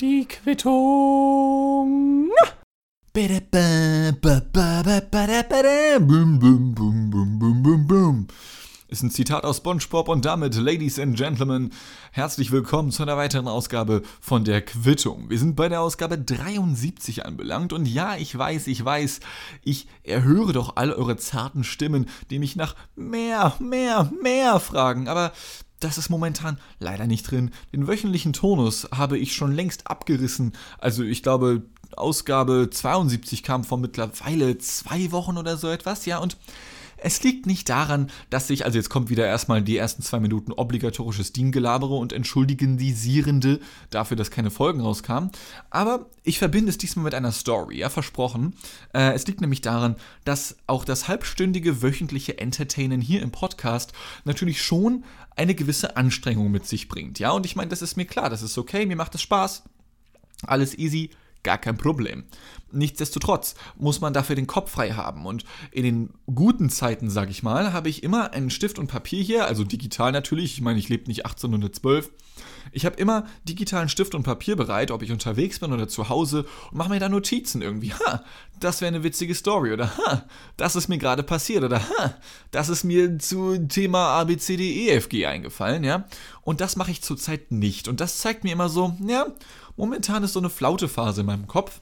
Die Quittung. Ist ein Zitat aus SpongeBob und damit, Ladies and Gentlemen, herzlich willkommen zu einer weiteren Ausgabe von der Quittung. Wir sind bei der Ausgabe 73 anbelangt und ja, ich weiß, ich weiß, ich erhöre doch alle eure zarten Stimmen, die mich nach mehr, mehr, mehr fragen, aber das ist momentan leider nicht drin. Den wöchentlichen Tonus habe ich schon längst abgerissen. Also ich glaube, Ausgabe 72 kam vor mittlerweile zwei Wochen oder so etwas, ja, und es liegt nicht daran, dass ich, also jetzt kommt wieder erstmal die ersten zwei Minuten obligatorisches Diengelabere und entschuldigendisierende dafür, dass keine Folgen rauskamen. Aber ich verbinde es diesmal mit einer Story, ja, versprochen. Äh, es liegt nämlich daran, dass auch das halbstündige wöchentliche Entertainen hier im Podcast natürlich schon eine gewisse Anstrengung mit sich bringt, ja. Und ich meine, das ist mir klar, das ist okay, mir macht es Spaß. Alles easy gar kein Problem. Nichtsdestotrotz muss man dafür den Kopf frei haben. Und in den guten Zeiten, sag ich mal, habe ich immer einen Stift und Papier hier, also digital natürlich. Ich meine, ich lebe nicht 1812. Ich habe immer digitalen Stift und Papier bereit, ob ich unterwegs bin oder zu Hause und mache mir da Notizen irgendwie. Ha, das wäre eine witzige Story oder ha, das ist mir gerade passiert oder ha, das ist mir zu Thema ABCDEFG eingefallen, ja. Und das mache ich zurzeit nicht. Und das zeigt mir immer so, ja, momentan ist so eine Flautephase in meinem Kopf.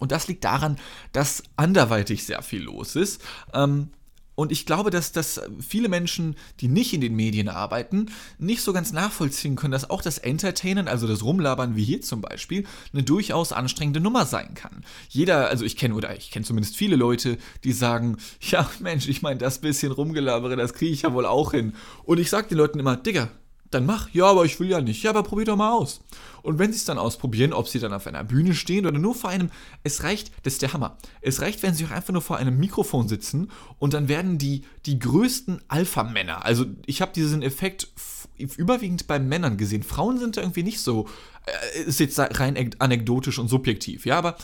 Und das liegt daran, dass anderweitig sehr viel los ist. Ähm, und ich glaube, dass, dass viele Menschen, die nicht in den Medien arbeiten, nicht so ganz nachvollziehen können, dass auch das Entertainen, also das Rumlabern wie hier zum Beispiel, eine durchaus anstrengende Nummer sein kann. Jeder, also ich kenne oder ich kenne zumindest viele Leute, die sagen, ja Mensch, ich meine, das bisschen Rumgelabere, das kriege ich ja wohl auch hin. Und ich sage den Leuten immer, Digga, dann mach. Ja, aber ich will ja nicht. Ja, aber probier doch mal aus. Und wenn sie es dann ausprobieren, ob sie dann auf einer Bühne stehen oder nur vor einem, es reicht, das ist der Hammer. Es reicht, wenn sie auch einfach nur vor einem Mikrofon sitzen und dann werden die, die größten Alpha-Männer, also ich habe diesen Effekt überwiegend bei Männern gesehen. Frauen sind da irgendwie nicht so, äh, ist jetzt rein anekdotisch und subjektiv, ja, aber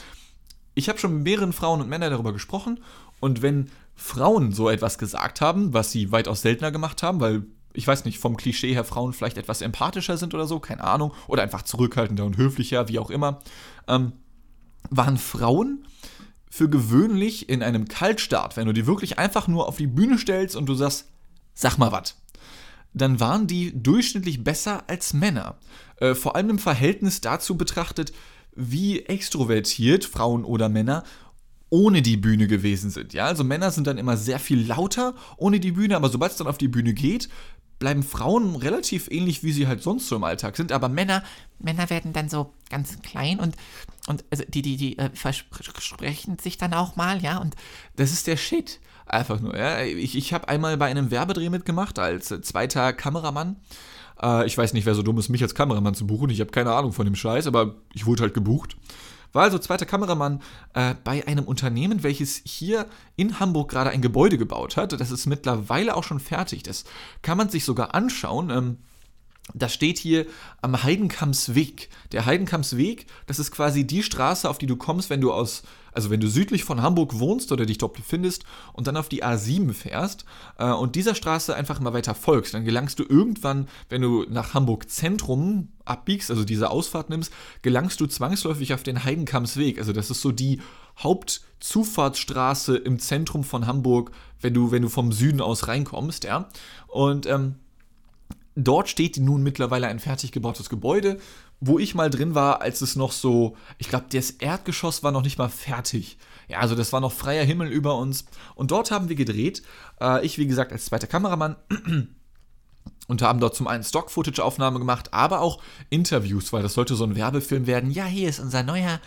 ich habe schon mit mehreren Frauen und Männern darüber gesprochen und wenn Frauen so etwas gesagt haben, was sie weitaus seltener gemacht haben, weil ich weiß nicht, vom Klischee her Frauen vielleicht etwas empathischer sind oder so, keine Ahnung, oder einfach zurückhaltender und höflicher, wie auch immer, ähm, waren Frauen für gewöhnlich in einem Kaltstart, wenn du die wirklich einfach nur auf die Bühne stellst und du sagst, sag mal was, dann waren die durchschnittlich besser als Männer. Äh, vor allem im Verhältnis dazu betrachtet, wie extrovertiert Frauen oder Männer ohne die Bühne gewesen sind. Ja, also Männer sind dann immer sehr viel lauter ohne die Bühne, aber sobald es dann auf die Bühne geht, bleiben Frauen relativ ähnlich, wie sie halt sonst so im Alltag sind, aber Männer, Männer werden dann so ganz klein und, und also die, die, die äh, versprechen sich dann auch mal, ja, und das ist der Shit. Einfach nur, ja. Ich, ich habe einmal bei einem Werbedreh mitgemacht als äh, zweiter Kameramann. Äh, ich weiß nicht, wer so dumm ist, mich als Kameramann zu buchen. Ich habe keine Ahnung von dem Scheiß, aber ich wurde halt gebucht. War also zweiter Kameramann äh, bei einem Unternehmen, welches hier in Hamburg gerade ein Gebäude gebaut hat. Das ist mittlerweile auch schon fertig. Das kann man sich sogar anschauen. Ähm, das steht hier am Heidenkampsweg. Der Heidenkampsweg, das ist quasi die Straße, auf die du kommst, wenn du aus, also wenn du südlich von Hamburg wohnst oder dich dort befindest und dann auf die A7 fährst äh, und dieser Straße einfach mal weiter folgst, dann gelangst du irgendwann, wenn du nach Hamburg Zentrum abbiegst, also diese Ausfahrt nimmst, gelangst du zwangsläufig auf den Heidenkampsweg. Also das ist so die Hauptzufahrtsstraße im Zentrum von Hamburg, wenn du, wenn du vom Süden aus reinkommst, ja. Und ähm, Dort steht nun mittlerweile ein fertig gebautes Gebäude, wo ich mal drin war, als es noch so, ich glaube, das Erdgeschoss war noch nicht mal fertig. Ja, also das war noch freier Himmel über uns. Und dort haben wir gedreht. Äh, ich, wie gesagt, als zweiter Kameramann. und haben dort zum einen Stock-Footage-Aufnahme gemacht, aber auch Interviews, weil das sollte so ein Werbefilm werden. Ja, hier ist unser neuer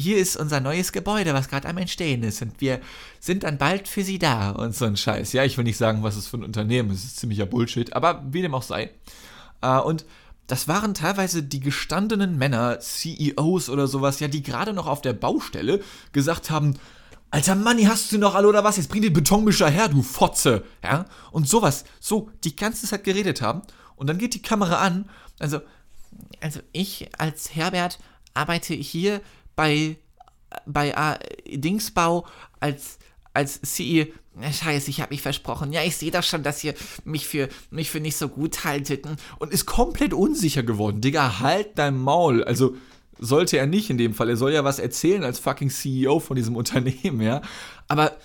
hier ist unser neues Gebäude, was gerade am Entstehen ist und wir sind dann bald für Sie da und so ein Scheiß. Ja, ich will nicht sagen, was es für ein Unternehmen ist, es ist ziemlicher Bullshit, aber wie dem auch sei. Äh, und das waren teilweise die gestandenen Männer, CEOs oder sowas, ja, die gerade noch auf der Baustelle gesagt haben, Alter Manni, hast du noch alle oder was? Jetzt bring den Betonmischer her, du Fotze. Ja? Und sowas, so, die ganze Zeit geredet haben. Und dann geht die Kamera an. Also, also ich als Herbert arbeite hier bei, bei äh, Dingsbau als, als CEO, scheiße, ich habe mich versprochen. Ja, ich sehe doch schon, dass ihr mich für, mich für nicht so gut haltet. Und ist komplett unsicher geworden. Digga, halt dein Maul. Also sollte er nicht in dem Fall. Er soll ja was erzählen als fucking CEO von diesem Unternehmen, ja. Aber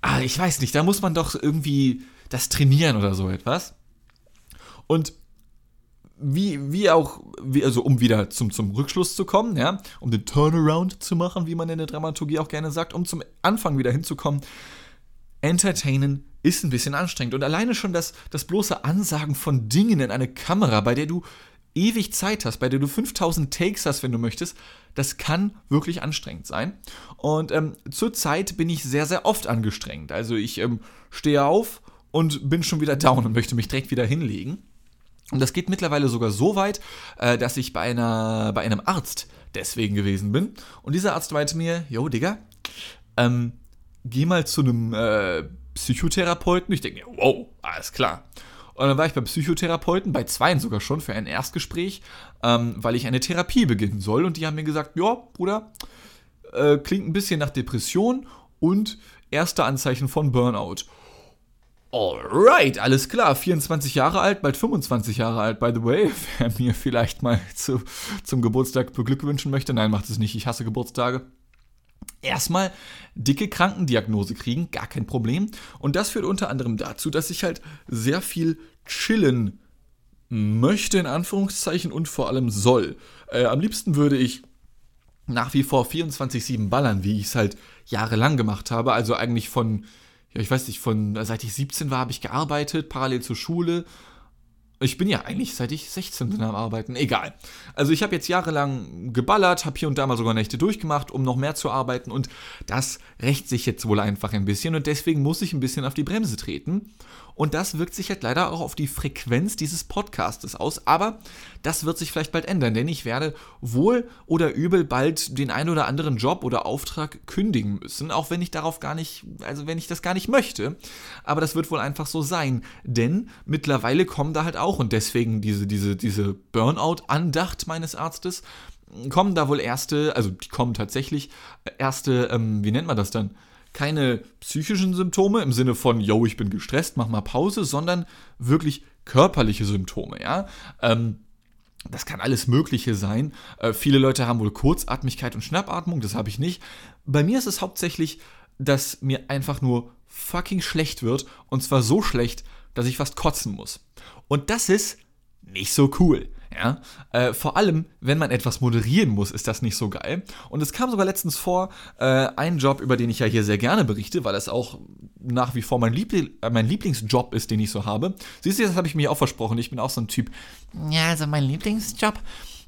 ah, ich weiß nicht, da muss man doch irgendwie das trainieren oder so etwas. Und wie, wie auch, wie, also um wieder zum, zum Rückschluss zu kommen, ja, um den Turnaround zu machen, wie man in der Dramaturgie auch gerne sagt, um zum Anfang wieder hinzukommen, Entertainen ist ein bisschen anstrengend. Und alleine schon das, das bloße Ansagen von Dingen in eine Kamera, bei der du ewig Zeit hast, bei der du 5000 Takes hast, wenn du möchtest, das kann wirklich anstrengend sein. Und ähm, zurzeit bin ich sehr, sehr oft angestrengt. Also ich ähm, stehe auf und bin schon wieder down und möchte mich direkt wieder hinlegen. Und das geht mittlerweile sogar so weit, äh, dass ich bei, einer, bei einem Arzt deswegen gewesen bin. Und dieser Arzt meinte mir, yo, Digga, ähm, geh mal zu einem äh, Psychotherapeuten. Ich denke mir, wow, alles klar. Und dann war ich beim Psychotherapeuten, bei zweien sogar schon, für ein Erstgespräch, ähm, weil ich eine Therapie beginnen soll. Und die haben mir gesagt, ja, Bruder, äh, klingt ein bisschen nach Depression und erste Anzeichen von Burnout. Alright, alles klar. 24 Jahre alt, bald 25 Jahre alt, by the way. Wer mir vielleicht mal zu, zum Geburtstag beglückwünschen möchte. Nein, macht es nicht. Ich hasse Geburtstage. Erstmal dicke Krankendiagnose kriegen, gar kein Problem. Und das führt unter anderem dazu, dass ich halt sehr viel chillen möchte, in Anführungszeichen, und vor allem soll. Äh, am liebsten würde ich nach wie vor 24-7 ballern, wie ich es halt jahrelang gemacht habe. Also eigentlich von ja, ich weiß nicht, von seit ich 17 war, habe ich gearbeitet, parallel zur Schule. Ich bin ja eigentlich seit ich 16 bin am Arbeiten. Egal. Also ich habe jetzt jahrelang geballert, habe hier und da mal sogar Nächte durchgemacht, um noch mehr zu arbeiten und das rächt sich jetzt wohl einfach ein bisschen und deswegen muss ich ein bisschen auf die Bremse treten. Und das wirkt sich halt leider auch auf die Frequenz dieses Podcastes aus. Aber das wird sich vielleicht bald ändern, denn ich werde wohl oder übel bald den ein oder anderen Job oder Auftrag kündigen müssen, auch wenn ich darauf gar nicht, also wenn ich das gar nicht möchte. Aber das wird wohl einfach so sein, denn mittlerweile kommen da halt auch und deswegen diese, diese, diese Burnout-Andacht meines Arztes, kommen da wohl erste, also die kommen tatsächlich erste, ähm, wie nennt man das dann? keine psychischen Symptome im Sinne von, yo, ich bin gestresst, mach mal Pause, sondern wirklich körperliche Symptome, ja. Ähm, das kann alles Mögliche sein. Äh, viele Leute haben wohl Kurzatmigkeit und Schnappatmung, das habe ich nicht. Bei mir ist es hauptsächlich, dass mir einfach nur fucking schlecht wird und zwar so schlecht, dass ich fast kotzen muss. Und das ist nicht so cool. Ja? Äh, vor allem, wenn man etwas moderieren muss, ist das nicht so geil. Und es kam sogar letztens vor, äh, ein Job, über den ich ja hier sehr gerne berichte, weil das auch nach wie vor mein, Liebl äh, mein Lieblingsjob ist, den ich so habe. Siehst du, das habe ich mir auch versprochen. Ich bin auch so ein Typ. Ja, also mein Lieblingsjob,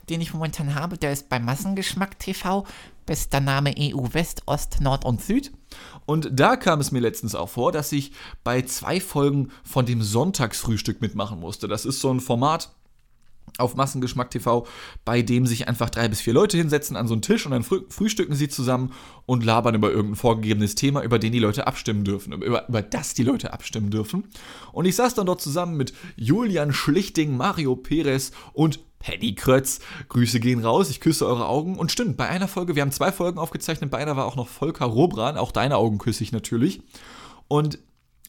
den ich momentan habe, der ist bei Massengeschmack TV. Bester Name EU West, Ost, Nord und Süd. Und da kam es mir letztens auch vor, dass ich bei zwei Folgen von dem Sonntagsfrühstück mitmachen musste. Das ist so ein Format, auf Massengeschmack TV, bei dem sich einfach drei bis vier Leute hinsetzen an so einen Tisch und dann frü frühstücken sie zusammen und labern über irgendein vorgegebenes Thema, über den die Leute abstimmen dürfen, über, über das die Leute abstimmen dürfen. Und ich saß dann dort zusammen mit Julian Schlichting, Mario Perez und Paddy Krötz. Grüße gehen raus, ich küsse eure Augen. Und stimmt, bei einer Folge, wir haben zwei Folgen aufgezeichnet, bei einer war auch noch Volker Robran, auch deine Augen küsse ich natürlich. Und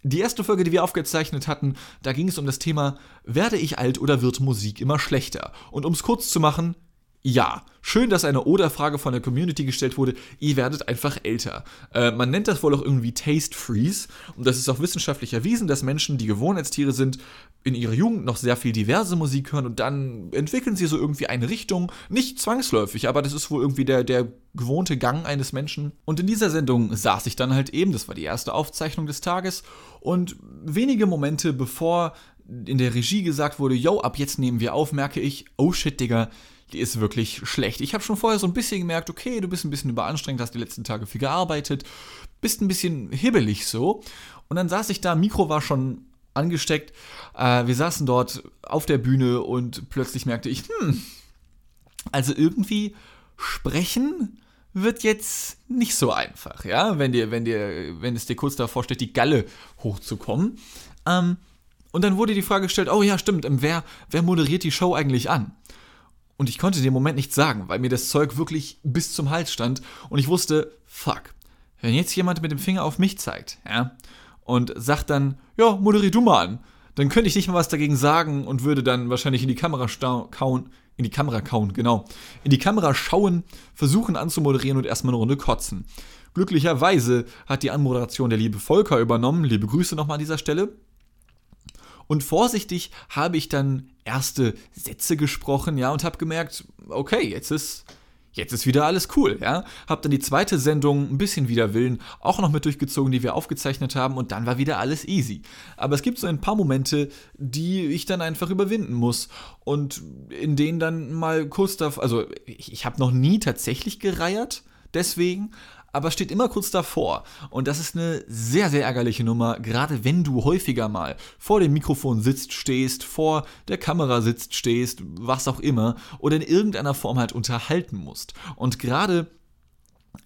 die erste Folge, die wir aufgezeichnet hatten, da ging es um das Thema, werde ich alt oder wird Musik immer schlechter? Und um es kurz zu machen, ja, schön, dass eine Oder-Frage von der Community gestellt wurde. Ihr werdet einfach älter. Äh, man nennt das wohl auch irgendwie Taste Freeze. Und das ist auch wissenschaftlich erwiesen, dass Menschen, die Gewohnheitstiere sind, in ihrer Jugend noch sehr viel diverse Musik hören und dann entwickeln sie so irgendwie eine Richtung. Nicht zwangsläufig, aber das ist wohl irgendwie der, der gewohnte Gang eines Menschen. Und in dieser Sendung saß ich dann halt eben, das war die erste Aufzeichnung des Tages. Und wenige Momente bevor in der Regie gesagt wurde, yo, ab jetzt nehmen wir auf, merke ich, oh shit, Digga, die ist wirklich schlecht. Ich habe schon vorher so ein bisschen gemerkt, okay, du bist ein bisschen überanstrengt, hast die letzten Tage viel gearbeitet, bist ein bisschen hibbelig so. Und dann saß ich da, Mikro war schon angesteckt. Äh, wir saßen dort auf der Bühne und plötzlich merkte ich, hm, also irgendwie sprechen wird jetzt nicht so einfach, ja, wenn dir, wenn dir, wenn es dir kurz davor steht, die Galle hochzukommen. Ähm, und dann wurde die Frage gestellt, oh ja, stimmt, ähm, wer, wer moderiert die Show eigentlich an? Und ich konnte dem Moment nichts sagen, weil mir das Zeug wirklich bis zum Hals stand und ich wusste, fuck, wenn jetzt jemand mit dem Finger auf mich zeigt, ja, und sagt dann, ja, moderier du mal an, dann könnte ich nicht mal was dagegen sagen und würde dann wahrscheinlich in die Kamera kauen, in die Kamera kauen, genau, in die Kamera schauen, versuchen anzumoderieren und erstmal eine Runde kotzen. Glücklicherweise hat die Anmoderation der liebe Volker übernommen, liebe Grüße nochmal an dieser Stelle. Und vorsichtig habe ich dann erste Sätze gesprochen, ja, und habe gemerkt, okay, jetzt ist jetzt ist wieder alles cool, ja. Hab dann die zweite Sendung ein bisschen wider Willen auch noch mit durchgezogen, die wir aufgezeichnet haben und dann war wieder alles easy. Aber es gibt so ein paar Momente, die ich dann einfach überwinden muss und in denen dann mal kurz davor, also ich, ich habe noch nie tatsächlich gereiert, deswegen, aber steht immer kurz davor. Und das ist eine sehr, sehr ärgerliche Nummer, gerade wenn du häufiger mal vor dem Mikrofon sitzt, stehst, vor der Kamera sitzt, stehst, was auch immer, oder in irgendeiner Form halt unterhalten musst. Und gerade,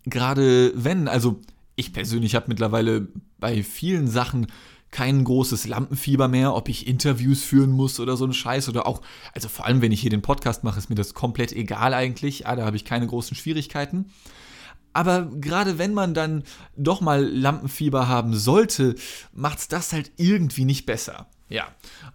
gerade wenn, also ich persönlich habe mittlerweile bei vielen Sachen kein großes Lampenfieber mehr, ob ich Interviews führen muss oder so ein Scheiß oder auch, also vor allem wenn ich hier den Podcast mache, ist mir das komplett egal eigentlich, ah, da habe ich keine großen Schwierigkeiten. Aber gerade wenn man dann doch mal Lampenfieber haben sollte, macht's das halt irgendwie nicht besser. Ja,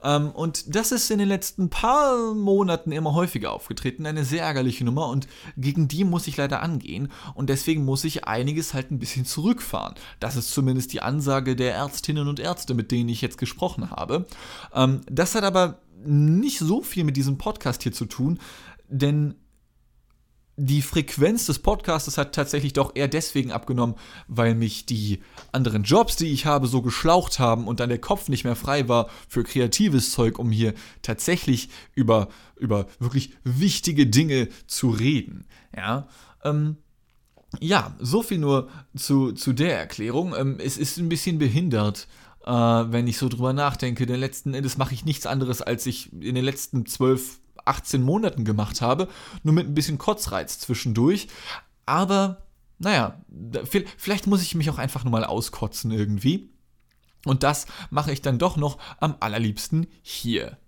ähm, und das ist in den letzten paar Monaten immer häufiger aufgetreten, eine sehr ärgerliche Nummer und gegen die muss ich leider angehen und deswegen muss ich einiges halt ein bisschen zurückfahren. Das ist zumindest die Ansage der Ärztinnen und Ärzte, mit denen ich jetzt gesprochen habe. Ähm, das hat aber nicht so viel mit diesem Podcast hier zu tun, denn die Frequenz des Podcasts hat tatsächlich doch eher deswegen abgenommen, weil mich die anderen Jobs, die ich habe, so geschlaucht haben und dann der Kopf nicht mehr frei war für kreatives Zeug, um hier tatsächlich über, über wirklich wichtige Dinge zu reden. Ja, ähm, ja so viel nur zu, zu der Erklärung. Ähm, es ist ein bisschen behindert, äh, wenn ich so drüber nachdenke. Denn letzten Endes mache ich nichts anderes, als ich in den letzten zwölf 18 Monaten gemacht habe, nur mit ein bisschen Kotzreiz zwischendurch. Aber naja, vielleicht muss ich mich auch einfach nur mal auskotzen irgendwie. Und das mache ich dann doch noch am allerliebsten hier.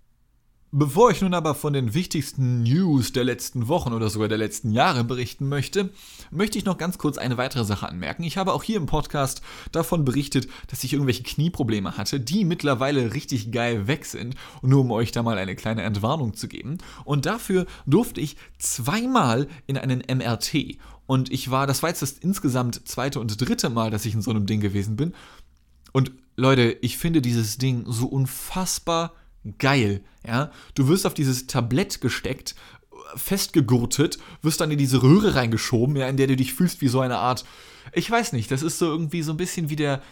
Bevor ich nun aber von den wichtigsten News der letzten Wochen oder sogar der letzten Jahre berichten möchte, möchte ich noch ganz kurz eine weitere Sache anmerken. Ich habe auch hier im Podcast davon berichtet, dass ich irgendwelche Knieprobleme hatte, die mittlerweile richtig geil weg sind. Nur um euch da mal eine kleine Entwarnung zu geben. Und dafür durfte ich zweimal in einen MRT. Und ich war, das war jetzt das insgesamt zweite und dritte Mal, dass ich in so einem Ding gewesen bin. Und Leute, ich finde dieses Ding so unfassbar geil. Ja? Du wirst auf dieses Tablett gesteckt, festgegurtet, wirst dann in diese Röhre reingeschoben, ja, in der du dich fühlst wie so eine Art, ich weiß nicht, das ist so irgendwie so ein bisschen wie der,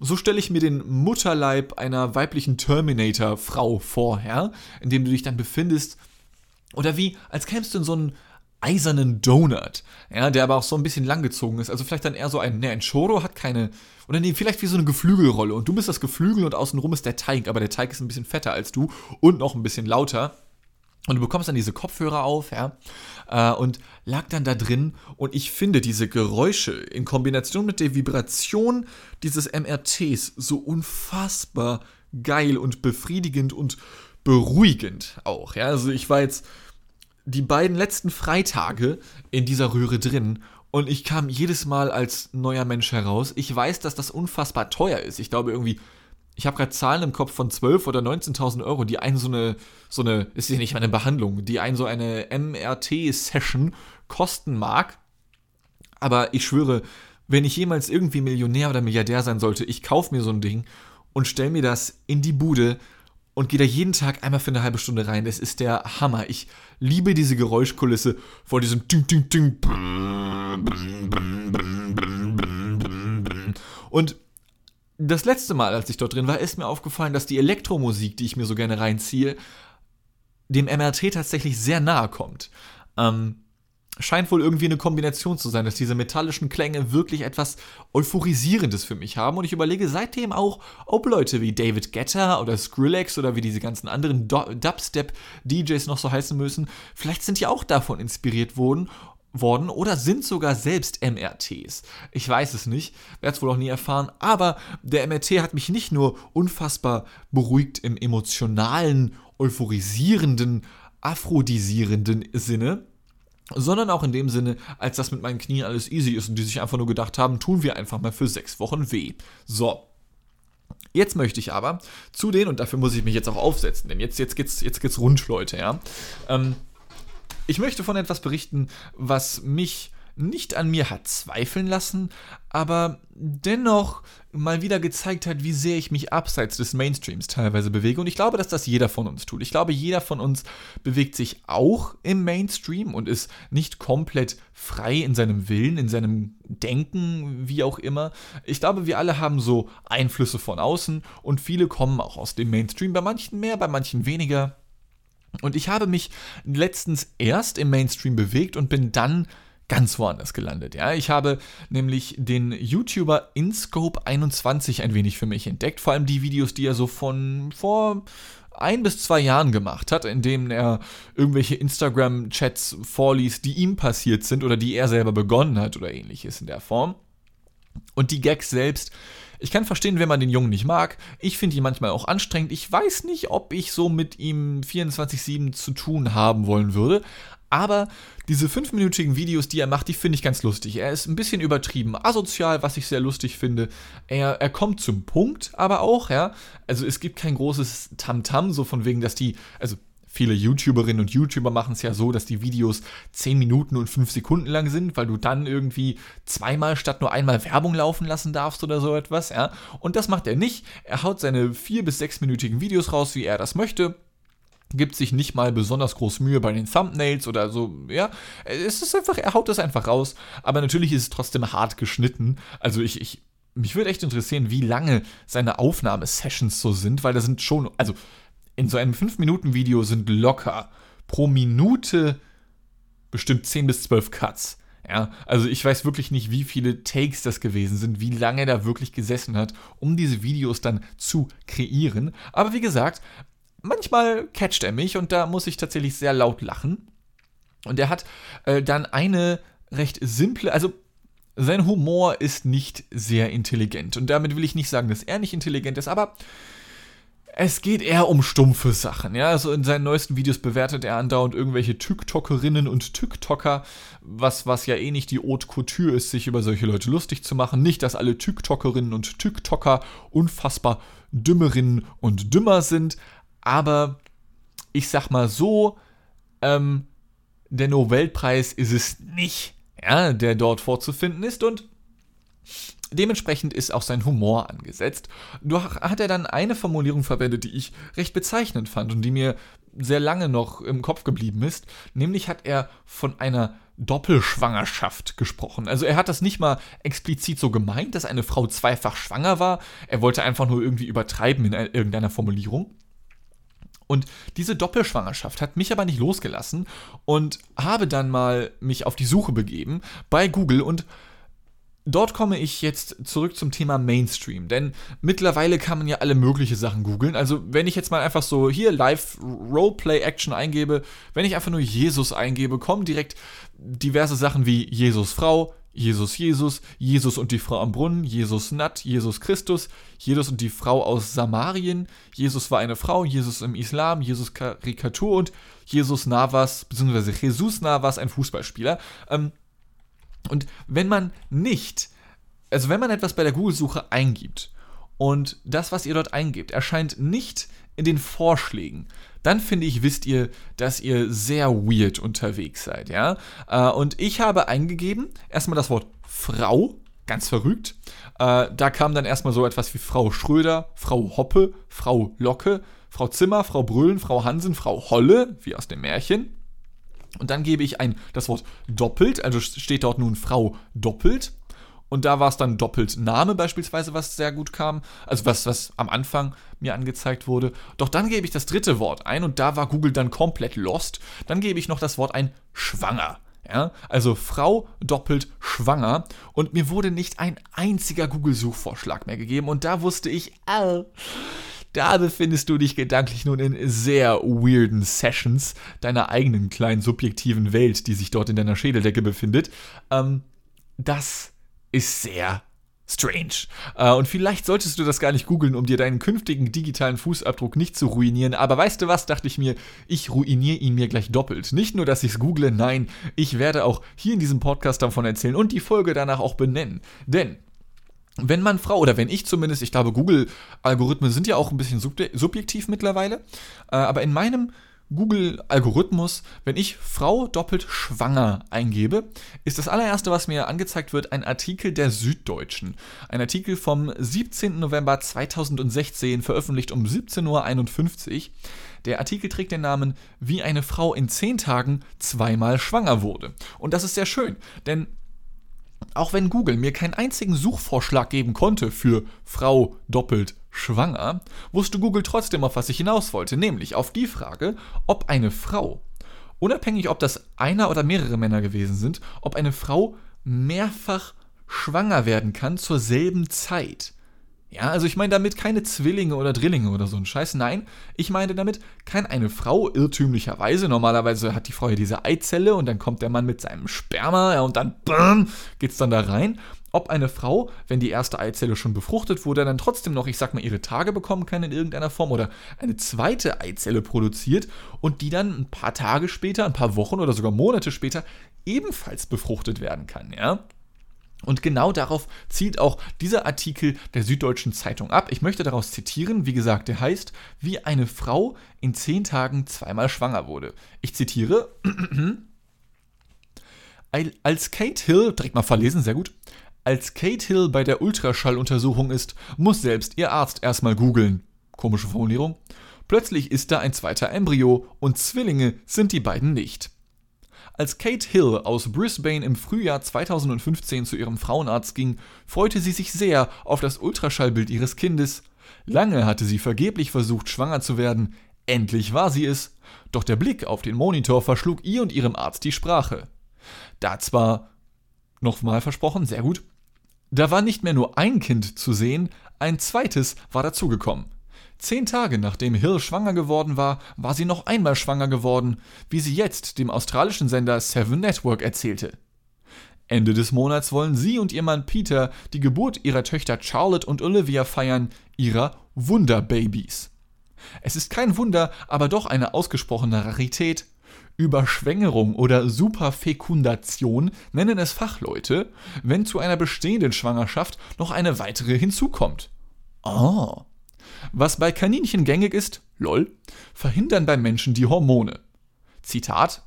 so stelle ich mir den Mutterleib einer weiblichen Terminator-Frau vor, ja, in dem du dich dann befindest. Oder wie, als kämst du in so einen eisernen Donut, ja, der aber auch so ein bisschen langgezogen ist. Also vielleicht dann eher so ein, ne, ein Choro hat keine, oder nee, vielleicht wie so eine Geflügelrolle und du bist das Geflügel und außenrum ist der Teig, aber der Teig ist ein bisschen fetter als du und noch ein bisschen lauter. Und du bekommst dann diese Kopfhörer auf, ja, äh, und lag dann da drin und ich finde diese Geräusche in Kombination mit der Vibration dieses MRTs so unfassbar geil und befriedigend und beruhigend auch, ja. Also ich war jetzt die beiden letzten Freitage in dieser Röhre drin und ich kam jedes Mal als neuer Mensch heraus. Ich weiß, dass das unfassbar teuer ist. Ich glaube irgendwie, ich habe gerade Zahlen im Kopf von 12.000 oder 19.000 Euro, die einen so eine, so eine, ist ja nicht mal eine Behandlung, die einen so eine MRT-Session kosten mag. Aber ich schwöre, wenn ich jemals irgendwie Millionär oder Milliardär sein sollte, ich kaufe mir so ein Ding und stelle mir das in die Bude und gehe da jeden Tag einmal für eine halbe Stunde rein. Das ist der Hammer. Ich liebe diese Geräuschkulisse vor diesem Ding, Ding, Ding. Und das letzte Mal, als ich dort drin war, ist mir aufgefallen, dass die Elektromusik, die ich mir so gerne reinziehe, dem MRT tatsächlich sehr nahe kommt. Ähm, scheint wohl irgendwie eine Kombination zu sein, dass diese metallischen Klänge wirklich etwas Euphorisierendes für mich haben. Und ich überlege seitdem auch, ob Leute wie David Guetta oder Skrillex oder wie diese ganzen anderen Dubstep-DJs noch so heißen müssen, vielleicht sind die auch davon inspiriert worden worden oder sind sogar selbst MRTs. Ich weiß es nicht, werde es wohl auch nie erfahren, aber der MRT hat mich nicht nur unfassbar beruhigt im emotionalen, euphorisierenden, aphrodisierenden Sinne, sondern auch in dem Sinne, als das mit meinen Knien alles easy ist und die sich einfach nur gedacht haben, tun wir einfach mal für sechs Wochen weh. So. Jetzt möchte ich aber zu denen, und dafür muss ich mich jetzt auch aufsetzen, denn jetzt, jetzt, geht's, jetzt geht's rund, Leute, ja. Ähm, ich möchte von etwas berichten, was mich nicht an mir hat zweifeln lassen, aber dennoch mal wieder gezeigt hat, wie sehr ich mich abseits des Mainstreams teilweise bewege. Und ich glaube, dass das jeder von uns tut. Ich glaube, jeder von uns bewegt sich auch im Mainstream und ist nicht komplett frei in seinem Willen, in seinem Denken, wie auch immer. Ich glaube, wir alle haben so Einflüsse von außen und viele kommen auch aus dem Mainstream, bei manchen mehr, bei manchen weniger. Und ich habe mich letztens erst im Mainstream bewegt und bin dann ganz woanders gelandet. Ja, ich habe nämlich den YouTuber InScope21 ein wenig für mich entdeckt, vor allem die Videos, die er so von vor ein bis zwei Jahren gemacht hat, in denen er irgendwelche Instagram-Chats vorliest, die ihm passiert sind oder die er selber begonnen hat oder ähnliches in der Form. Und die Gags selbst, ich kann verstehen, wenn man den Jungen nicht mag. Ich finde ihn manchmal auch anstrengend. Ich weiß nicht, ob ich so mit ihm 24-7 zu tun haben wollen würde. Aber diese fünfminütigen Videos, die er macht, die finde ich ganz lustig. Er ist ein bisschen übertrieben asozial, was ich sehr lustig finde. Er, er kommt zum Punkt, aber auch, ja. Also es gibt kein großes Tamtam, -Tam, so von wegen, dass die, also viele YouTuberinnen und YouTuber machen es ja so, dass die Videos 10 Minuten und 5 Sekunden lang sind, weil du dann irgendwie zweimal statt nur einmal Werbung laufen lassen darfst oder so etwas, ja. Und das macht er nicht. Er haut seine 4- bis 6-minütigen Videos raus, wie er das möchte gibt sich nicht mal besonders groß Mühe bei den Thumbnails oder so, ja. Es ist einfach, er haut das einfach raus, aber natürlich ist es trotzdem hart geschnitten. Also ich, ich mich würde echt interessieren, wie lange seine Aufnahmesessions so sind, weil da sind schon, also in so einem 5-Minuten-Video sind locker pro Minute bestimmt 10 bis 12 Cuts. Ja, also ich weiß wirklich nicht, wie viele Takes das gewesen sind, wie lange er da wirklich gesessen hat, um diese Videos dann zu kreieren. Aber wie gesagt, manchmal catcht er mich und da muss ich tatsächlich sehr laut lachen. Und er hat äh, dann eine recht simple, also sein Humor ist nicht sehr intelligent. Und damit will ich nicht sagen, dass er nicht intelligent ist, aber es geht eher um stumpfe Sachen. Ja, also in seinen neuesten Videos bewertet er andauernd irgendwelche TikTokerinnen und TikToker, was, was ja eh nicht die Haute Couture ist, sich über solche Leute lustig zu machen. Nicht, dass alle TikTokerinnen und TikToker unfassbar Dümmerinnen und Dümmer sind, aber ich sag mal so, ähm, der Nobelpreis ist es nicht, ja, der dort vorzufinden ist und dementsprechend ist auch sein Humor angesetzt. Doch hat er dann eine Formulierung verwendet, die ich recht bezeichnend fand und die mir sehr lange noch im Kopf geblieben ist. Nämlich hat er von einer Doppelschwangerschaft gesprochen. Also er hat das nicht mal explizit so gemeint, dass eine Frau zweifach schwanger war. Er wollte einfach nur irgendwie übertreiben in irgendeiner Formulierung. Und diese Doppelschwangerschaft hat mich aber nicht losgelassen und habe dann mal mich auf die Suche begeben bei Google und Dort komme ich jetzt zurück zum Thema Mainstream, denn mittlerweile kann man ja alle mögliche Sachen googeln. Also wenn ich jetzt mal einfach so hier Live Roleplay Action eingebe, wenn ich einfach nur Jesus eingebe, kommen direkt diverse Sachen wie Jesus Frau, Jesus Jesus, Jesus und die Frau am Brunnen, Jesus Nat, Jesus Christus, Jesus und die Frau aus Samarien, Jesus war eine Frau, Jesus im Islam, Jesus Karikatur und Jesus Navas, beziehungsweise Jesus Navas, ein Fußballspieler. Ähm, und wenn man nicht, also wenn man etwas bei der Google-Suche eingibt und das, was ihr dort eingibt, erscheint nicht in den Vorschlägen, dann finde ich, wisst ihr, dass ihr sehr weird unterwegs seid, ja. Äh, und ich habe eingegeben, erstmal das Wort Frau, ganz verrückt. Äh, da kam dann erstmal so etwas wie Frau Schröder, Frau Hoppe, Frau Locke, Frau Zimmer, Frau Brüllen, Frau Hansen, Frau Holle, wie aus dem Märchen. Und dann gebe ich ein das Wort doppelt, also steht dort nun Frau doppelt. Und da war es dann doppelt Name beispielsweise, was sehr gut kam. Also was, was am Anfang mir angezeigt wurde. Doch dann gebe ich das dritte Wort ein und da war Google dann komplett lost. Dann gebe ich noch das Wort ein schwanger. Ja, also Frau doppelt schwanger und mir wurde nicht ein einziger Google-Suchvorschlag mehr gegeben und da wusste ich, oh, da befindest du dich gedanklich nun in sehr weirden Sessions deiner eigenen kleinen subjektiven Welt, die sich dort in deiner Schädeldecke befindet. Ähm, das ist sehr Strange. Äh, und vielleicht solltest du das gar nicht googeln, um dir deinen künftigen digitalen Fußabdruck nicht zu ruinieren. Aber weißt du was, dachte ich mir, ich ruiniere ihn mir gleich doppelt. Nicht nur, dass ich es google, nein, ich werde auch hier in diesem Podcast davon erzählen und die Folge danach auch benennen. Denn wenn man Frau, oder wenn ich zumindest, ich glaube, Google-Algorithmen sind ja auch ein bisschen subjektiv mittlerweile, äh, aber in meinem Google-Algorithmus, wenn ich Frau doppelt schwanger eingebe, ist das allererste, was mir angezeigt wird, ein Artikel der Süddeutschen. Ein Artikel vom 17. November 2016, veröffentlicht um 17.51 Uhr. Der Artikel trägt den Namen Wie eine Frau in 10 Tagen zweimal schwanger wurde. Und das ist sehr schön, denn auch wenn Google mir keinen einzigen Suchvorschlag geben konnte für Frau doppelt schwanger, wusste Google trotzdem, auf was ich hinaus wollte, nämlich auf die Frage, ob eine Frau, unabhängig ob das einer oder mehrere Männer gewesen sind, ob eine Frau mehrfach schwanger werden kann zur selben Zeit. Ja, also ich meine damit keine Zwillinge oder Drillinge oder so ein Scheiß. Nein, ich meine damit, kann eine Frau irrtümlicherweise, normalerweise hat die Frau ja diese Eizelle und dann kommt der Mann mit seinem Sperma ja, und dann BAM, geht's dann da rein. Ob eine Frau, wenn die erste Eizelle schon befruchtet wurde, dann trotzdem noch, ich sag mal, ihre Tage bekommen kann in irgendeiner Form oder eine zweite Eizelle produziert und die dann ein paar Tage später, ein paar Wochen oder sogar Monate später ebenfalls befruchtet werden kann, ja? Und genau darauf zielt auch dieser Artikel der Süddeutschen Zeitung ab. Ich möchte daraus zitieren, wie gesagt, der heißt, wie eine Frau in zehn Tagen zweimal schwanger wurde. Ich zitiere, als Kate Hill, direkt mal verlesen, sehr gut, als Kate Hill bei der Ultraschalluntersuchung ist, muss selbst ihr Arzt erstmal googeln. Komische Formulierung. Plötzlich ist da ein zweiter Embryo und Zwillinge sind die beiden nicht. Als Kate Hill aus Brisbane im Frühjahr 2015 zu ihrem Frauenarzt ging, freute sie sich sehr auf das Ultraschallbild ihres Kindes. Lange hatte sie vergeblich versucht, schwanger zu werden. Endlich war sie es. Doch der Blick auf den Monitor verschlug ihr und ihrem Arzt die Sprache. Da zwar, nochmal versprochen, sehr gut, da war nicht mehr nur ein Kind zu sehen, ein zweites war dazugekommen. Zehn Tage nachdem Hill schwanger geworden war, war sie noch einmal schwanger geworden, wie sie jetzt dem australischen Sender Seven Network erzählte. Ende des Monats wollen sie und ihr Mann Peter die Geburt ihrer Töchter Charlotte und Olivia feiern, ihrer Wunderbabys. Es ist kein Wunder, aber doch eine ausgesprochene Rarität. Überschwängerung oder Superfekundation nennen es Fachleute, wenn zu einer bestehenden Schwangerschaft noch eine weitere hinzukommt. Oh. Was bei Kaninchen gängig ist, lol, verhindern bei Menschen die Hormone. Zitat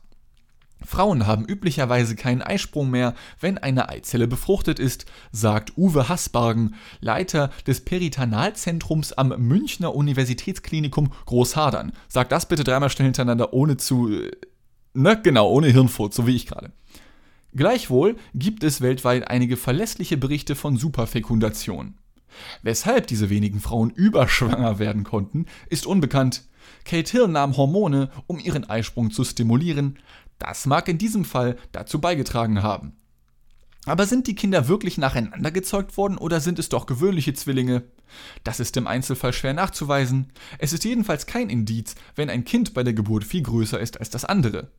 Frauen haben üblicherweise keinen Eisprung mehr, wenn eine Eizelle befruchtet ist, sagt Uwe Hasbargen, Leiter des Peritanalzentrums am Münchner Universitätsklinikum Großhadern. Sag das bitte dreimal schnell hintereinander, ohne zu. Äh, ne, genau, ohne Hirnfurz, so wie ich gerade. Gleichwohl gibt es weltweit einige verlässliche Berichte von Superfekundation. Weshalb diese wenigen Frauen überschwanger werden konnten, ist unbekannt. Kate Hill nahm Hormone, um ihren Eisprung zu stimulieren. Das mag in diesem Fall dazu beigetragen haben. Aber sind die Kinder wirklich nacheinander gezeugt worden oder sind es doch gewöhnliche Zwillinge? Das ist im Einzelfall schwer nachzuweisen. Es ist jedenfalls kein Indiz, wenn ein Kind bei der Geburt viel größer ist als das andere.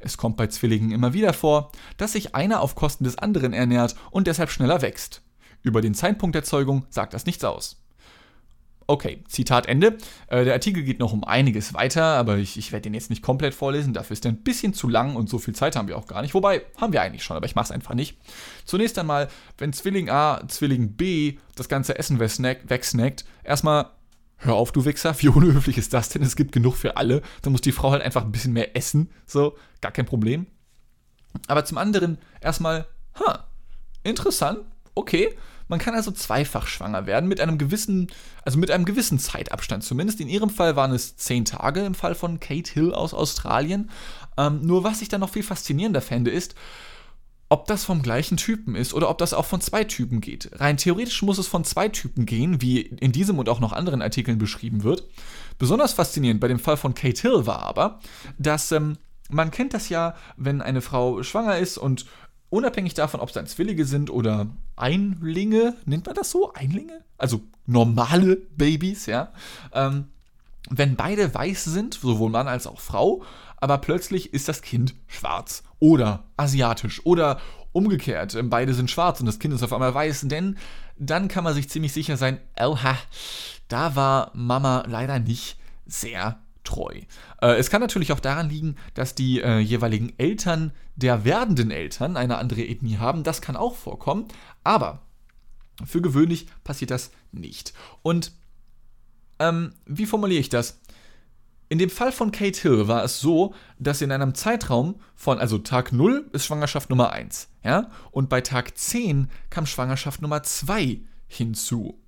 Es kommt bei Zwillingen immer wieder vor, dass sich einer auf Kosten des anderen ernährt und deshalb schneller wächst. Über den Zeitpunkt der Zeugung sagt das nichts aus. Okay, Zitat Ende. Äh, der Artikel geht noch um einiges weiter, aber ich, ich werde den jetzt nicht komplett vorlesen. Dafür ist er ein bisschen zu lang und so viel Zeit haben wir auch gar nicht. Wobei, haben wir eigentlich schon, aber ich mache es einfach nicht. Zunächst einmal, wenn Zwilling A, Zwilling B das ganze Essen wegsnackt, erstmal, hör auf, du Wichser, wie unhöflich ist das denn? Es gibt genug für alle. Da muss die Frau halt einfach ein bisschen mehr essen. So, gar kein Problem. Aber zum anderen, erstmal, ha, interessant, okay man kann also zweifach schwanger werden mit einem gewissen, also mit einem gewissen Zeitabstand zumindest. In ihrem Fall waren es zehn Tage im Fall von Kate Hill aus Australien. Ähm, nur was ich dann noch viel faszinierender fände, ist, ob das vom gleichen Typen ist oder ob das auch von zwei Typen geht. Rein theoretisch muss es von zwei Typen gehen, wie in diesem und auch noch anderen Artikeln beschrieben wird. Besonders faszinierend bei dem Fall von Kate Hill war aber, dass ähm, man kennt das ja, wenn eine Frau schwanger ist und unabhängig davon, ob es dann Zwillinge sind oder Einlinge, nennt man das so? Einlinge? Also normale Babys, ja. Ähm, wenn beide weiß sind, sowohl Mann als auch Frau, aber plötzlich ist das Kind schwarz oder asiatisch oder umgekehrt, ähm, beide sind schwarz und das Kind ist auf einmal weiß, denn dann kann man sich ziemlich sicher sein, oha, da war Mama leider nicht sehr treu. Äh, es kann natürlich auch daran liegen, dass die äh, jeweiligen Eltern der werdenden Eltern eine andere Ethnie haben. Das kann auch vorkommen, aber für gewöhnlich passiert das nicht. Und ähm, wie formuliere ich das? In dem Fall von Kate Hill war es so, dass in einem Zeitraum von, also Tag 0 ist Schwangerschaft Nummer 1, ja, und bei Tag 10 kam Schwangerschaft Nummer 2 hinzu.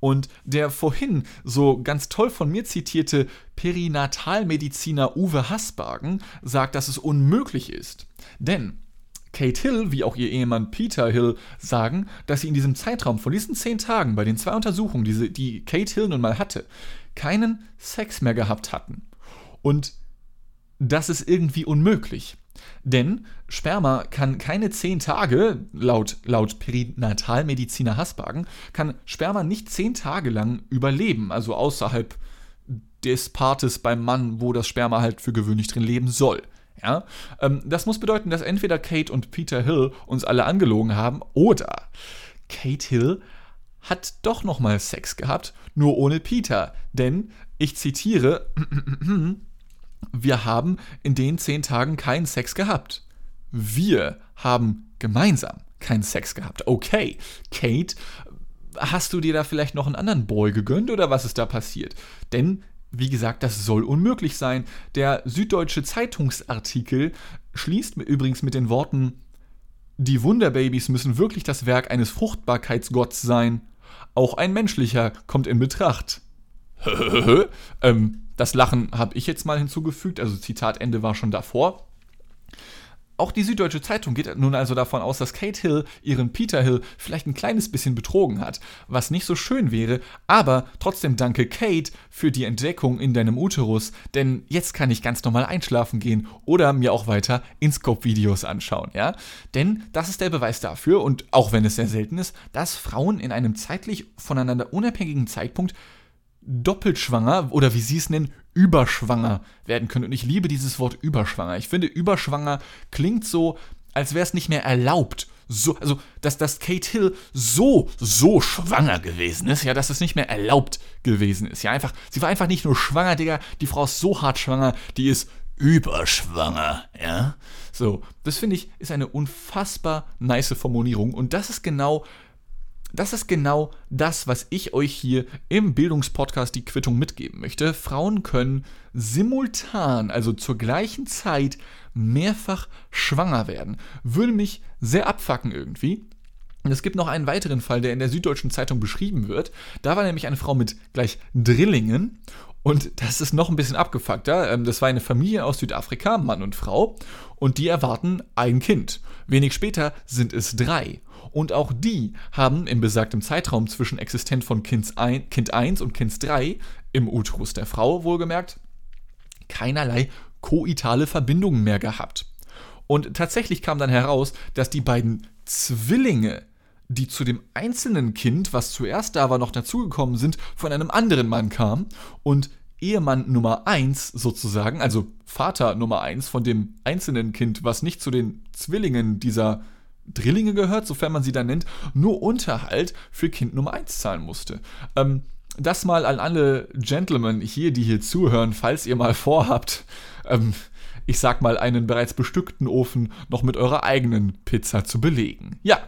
Und der vorhin so ganz toll von mir zitierte Perinatalmediziner Uwe Hasbagen sagt, dass es unmöglich ist. Denn Kate Hill, wie auch ihr Ehemann Peter Hill, sagen, dass sie in diesem Zeitraum von diesen zehn Tagen bei den zwei Untersuchungen, die, die Kate Hill nun mal hatte, keinen Sex mehr gehabt hatten. Und das ist irgendwie unmöglich. Denn Sperma kann keine zehn Tage, laut, laut Perinatalmediziner Hasbagen, kann Sperma nicht zehn Tage lang überleben, also außerhalb des Partes beim Mann, wo das Sperma halt für gewöhnlich drin leben soll. Ja? Ähm, das muss bedeuten, dass entweder Kate und Peter Hill uns alle angelogen haben oder Kate Hill hat doch nochmal Sex gehabt, nur ohne Peter. Denn, ich zitiere, wir haben in den zehn Tagen keinen Sex gehabt. Wir haben gemeinsam keinen Sex gehabt. Okay, Kate, hast du dir da vielleicht noch einen anderen Boy gegönnt oder was ist da passiert? Denn wie gesagt, das soll unmöglich sein. Der Süddeutsche Zeitungsartikel schließt übrigens mit den Worten, die Wunderbabys müssen wirklich das Werk eines Fruchtbarkeitsgotts sein. Auch ein menschlicher kommt in Betracht. Ähm, das Lachen habe ich jetzt mal hinzugefügt, also Zitatende war schon davor. Auch die Süddeutsche Zeitung geht nun also davon aus, dass Kate Hill ihren Peter Hill vielleicht ein kleines bisschen betrogen hat, was nicht so schön wäre, aber trotzdem danke Kate für die Entdeckung in deinem Uterus, denn jetzt kann ich ganz normal einschlafen gehen oder mir auch weiter InScope-Videos anschauen, ja? Denn das ist der Beweis dafür, und auch wenn es sehr selten ist, dass Frauen in einem zeitlich voneinander unabhängigen Zeitpunkt doppelt schwanger oder wie sie es nennen, überschwanger werden können. Und ich liebe dieses Wort überschwanger. Ich finde, überschwanger klingt so, als wäre es nicht mehr erlaubt. So, also, dass, dass Kate Hill so, so schwanger gewesen ist, ja, dass es nicht mehr erlaubt gewesen ist. Ja, einfach, sie war einfach nicht nur schwanger, Digga, die Frau ist so hart schwanger, die ist überschwanger, ja. So, das finde ich, ist eine unfassbar nice Formulierung. Und das ist genau das ist genau das, was ich euch hier im Bildungspodcast die Quittung mitgeben möchte. Frauen können simultan, also zur gleichen Zeit, mehrfach schwanger werden. Würde mich sehr abfacken irgendwie. Und es gibt noch einen weiteren Fall, der in der Süddeutschen Zeitung beschrieben wird. Da war nämlich eine Frau mit gleich Drillingen und das ist noch ein bisschen abgefuckter. Ähm, das war eine Familie aus Südafrika, Mann und Frau, und die erwarten ein Kind. Wenig später sind es drei. Und auch die haben im besagten Zeitraum zwischen Existenz von kind 1 und Kind 3 im Uterus der Frau wohlgemerkt keinerlei koitale Verbindungen mehr gehabt. Und tatsächlich kam dann heraus, dass die beiden Zwillinge, die zu dem einzelnen Kind, was zuerst da war, noch dazugekommen sind, von einem anderen Mann kamen und Ehemann Nummer 1 sozusagen, also Vater Nummer 1 von dem einzelnen Kind, was nicht zu den Zwillingen dieser Drillinge gehört, sofern man sie dann nennt, nur Unterhalt für Kind Nummer 1 zahlen musste. Ähm, das mal an alle Gentlemen hier, die hier zuhören, falls ihr mal vorhabt, ähm, ich sag mal, einen bereits bestückten Ofen noch mit eurer eigenen Pizza zu belegen. Ja,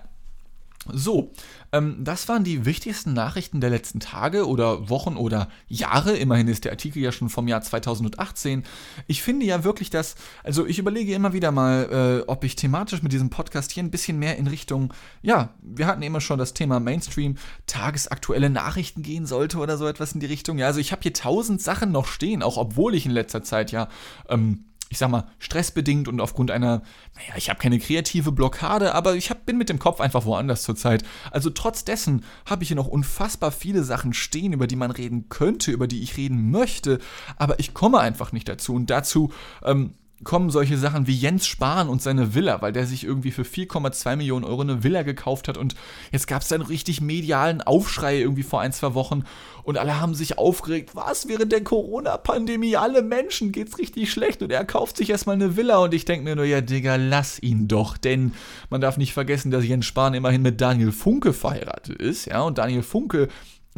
so, ähm, das waren die wichtigsten Nachrichten der letzten Tage oder Wochen oder Jahre. Immerhin ist der Artikel ja schon vom Jahr 2018. Ich finde ja wirklich, dass, also ich überlege immer wieder mal, äh, ob ich thematisch mit diesem Podcast hier ein bisschen mehr in Richtung, ja, wir hatten immer schon das Thema Mainstream, tagesaktuelle Nachrichten gehen sollte oder so etwas in die Richtung. Ja, also ich habe hier tausend Sachen noch stehen, auch obwohl ich in letzter Zeit ja ähm, ich sag mal, stressbedingt und aufgrund einer, naja, ich habe keine kreative Blockade, aber ich hab, bin mit dem Kopf einfach woanders zurzeit. Also trotz dessen habe ich hier noch unfassbar viele Sachen stehen, über die man reden könnte, über die ich reden möchte, aber ich komme einfach nicht dazu. Und dazu ähm, kommen solche Sachen wie Jens Spahn und seine Villa, weil der sich irgendwie für 4,2 Millionen Euro eine Villa gekauft hat und jetzt gab es einen richtig medialen Aufschrei irgendwie vor ein, zwei Wochen und alle haben sich aufgeregt, was während der Corona-Pandemie, alle Menschen geht's richtig schlecht und er kauft sich erstmal eine Villa und ich denke mir nur, ja Digga, lass ihn doch, denn man darf nicht vergessen, dass Jens Spahn immerhin mit Daniel Funke verheiratet ist, ja, und Daniel Funke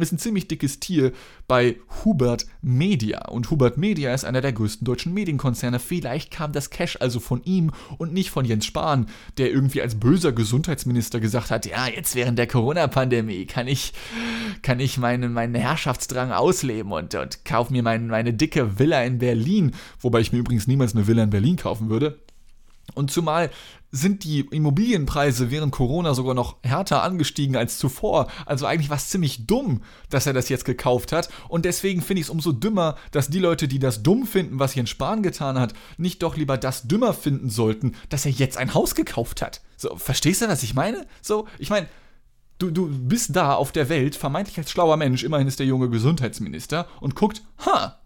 ist ein ziemlich dickes Tier bei Hubert Media. Und Hubert Media ist einer der größten deutschen Medienkonzerne. Vielleicht kam das Cash also von ihm und nicht von Jens Spahn, der irgendwie als böser Gesundheitsminister gesagt hat, ja, jetzt während der Corona-Pandemie kann ich, kann ich meinen, meinen Herrschaftsdrang ausleben und, und kaufe mir mein, meine dicke Villa in Berlin. Wobei ich mir übrigens niemals eine Villa in Berlin kaufen würde. Und zumal sind die Immobilienpreise während Corona sogar noch härter angestiegen als zuvor. Also eigentlich war es ziemlich dumm, dass er das jetzt gekauft hat. Und deswegen finde ich es umso dümmer, dass die Leute, die das dumm finden, was Jens Spahn getan hat, nicht doch lieber das dümmer finden sollten, dass er jetzt ein Haus gekauft hat. So, verstehst du, was ich meine? So, ich meine, du, du bist da auf der Welt, vermeintlich als schlauer Mensch, immerhin ist der junge Gesundheitsminister, und guckt, ha,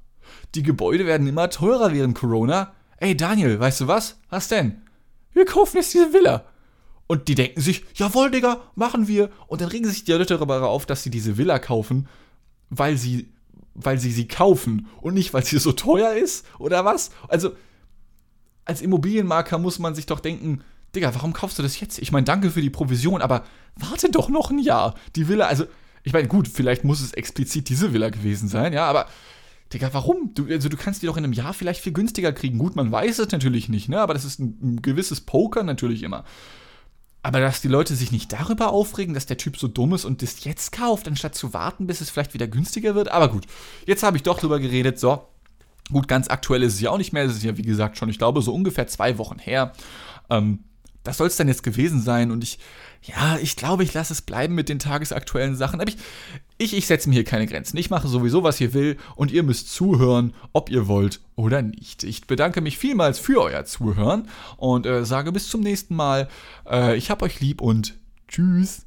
die Gebäude werden immer teurer während Corona ey Daniel, weißt du was? Was denn? Wir kaufen jetzt diese Villa. Und die denken sich, jawohl, Digga, machen wir. Und dann regen sich die Leute darüber auf, dass sie diese Villa kaufen, weil sie, weil sie sie kaufen und nicht, weil sie so teuer ist oder was? Also, als Immobilienmakler muss man sich doch denken, Digga, warum kaufst du das jetzt? Ich meine, danke für die Provision, aber warte doch noch ein Jahr. Die Villa, also, ich meine, gut, vielleicht muss es explizit diese Villa gewesen sein, ja, aber Digga, warum? Du, also du kannst die doch in einem Jahr vielleicht viel günstiger kriegen. Gut, man weiß es natürlich nicht, ne? Aber das ist ein, ein gewisses Poker natürlich immer. Aber dass die Leute sich nicht darüber aufregen, dass der Typ so dumm ist und das jetzt kauft, anstatt zu warten, bis es vielleicht wieder günstiger wird. Aber gut, jetzt habe ich doch drüber geredet. So, gut, ganz aktuell ist es ja auch nicht mehr. Es ist ja, wie gesagt, schon, ich glaube, so ungefähr zwei Wochen her. Ähm, das soll es dann jetzt gewesen sein. Und ich, ja, ich glaube, ich lasse es bleiben mit den tagesaktuellen Sachen. Aber ich, ich, ich setze mir hier keine Grenzen. Ich mache sowieso, was ihr will. Und ihr müsst zuhören, ob ihr wollt oder nicht. Ich bedanke mich vielmals für euer Zuhören und äh, sage bis zum nächsten Mal. Äh, ich hab euch lieb und tschüss.